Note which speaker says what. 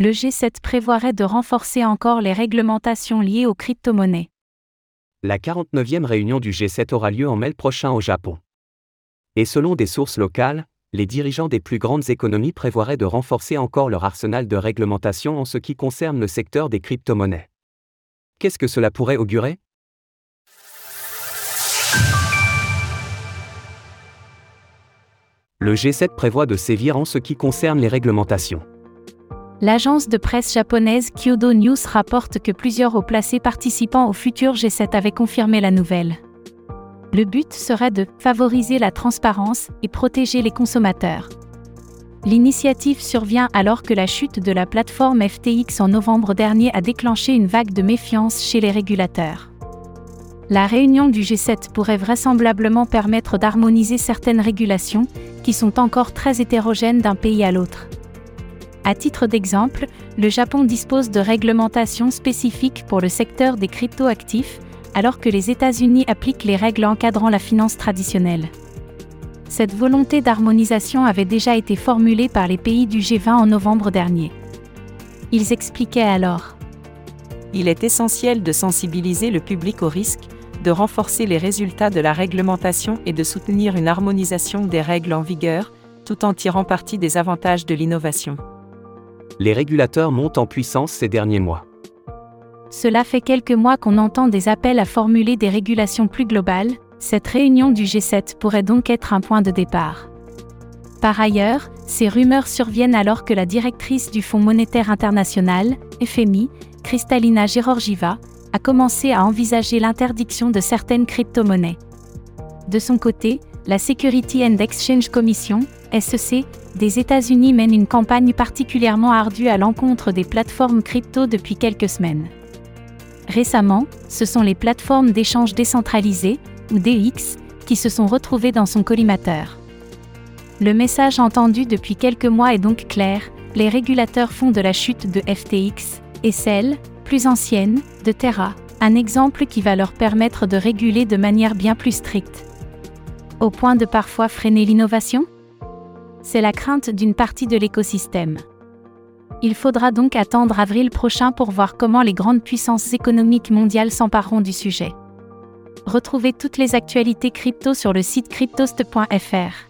Speaker 1: Le G7 prévoirait de renforcer encore les réglementations liées aux crypto-monnaies.
Speaker 2: La 49e réunion du G7 aura lieu en mai prochain au Japon. Et selon des sources locales, les dirigeants des plus grandes économies prévoiraient de renforcer encore leur arsenal de réglementation en ce qui concerne le secteur des crypto-monnaies. Qu'est-ce que cela pourrait augurer? Le G7 prévoit de sévir en ce qui concerne les réglementations.
Speaker 1: L'agence de presse japonaise Kyodo News rapporte que plusieurs hauts placés participants au futur G7 avaient confirmé la nouvelle. Le but serait de favoriser la transparence et protéger les consommateurs. L'initiative survient alors que la chute de la plateforme FTX en novembre dernier a déclenché une vague de méfiance chez les régulateurs. La réunion du G7 pourrait vraisemblablement permettre d'harmoniser certaines régulations, qui sont encore très hétérogènes d'un pays à l'autre. À titre d'exemple, le Japon dispose de réglementations spécifiques pour le secteur des cryptoactifs, alors que les États-Unis appliquent les règles encadrant la finance traditionnelle. Cette volonté d'harmonisation avait déjà été formulée par les pays du G20 en novembre dernier. Ils expliquaient alors
Speaker 3: Il est essentiel de sensibiliser le public au risque, de renforcer les résultats de la réglementation et de soutenir une harmonisation des règles en vigueur, tout en tirant parti des avantages de l'innovation.
Speaker 2: Les régulateurs montent en puissance ces derniers mois.
Speaker 1: Cela fait quelques mois qu'on entend des appels à formuler des régulations plus globales, cette réunion du G7 pourrait donc être un point de départ. Par ailleurs, ces rumeurs surviennent alors que la directrice du Fonds monétaire international, FMI, Kristalina Georgieva, a commencé à envisager l'interdiction de certaines crypto-monnaies. De son côté, la Security and Exchange Commission, SEC, des États-Unis mène une campagne particulièrement ardue à l'encontre des plateformes crypto depuis quelques semaines. Récemment, ce sont les plateformes d'échange décentralisées, ou DX, qui se sont retrouvées dans son collimateur. Le message entendu depuis quelques mois est donc clair, les régulateurs font de la chute de FTX, et celle, plus ancienne, de Terra, un exemple qui va leur permettre de réguler de manière bien plus stricte. Au point de parfois freiner l'innovation? C'est la crainte d'une partie de l'écosystème. Il faudra donc attendre avril prochain pour voir comment les grandes puissances économiques mondiales s'empareront du sujet. Retrouvez toutes les actualités crypto sur le site cryptost.fr.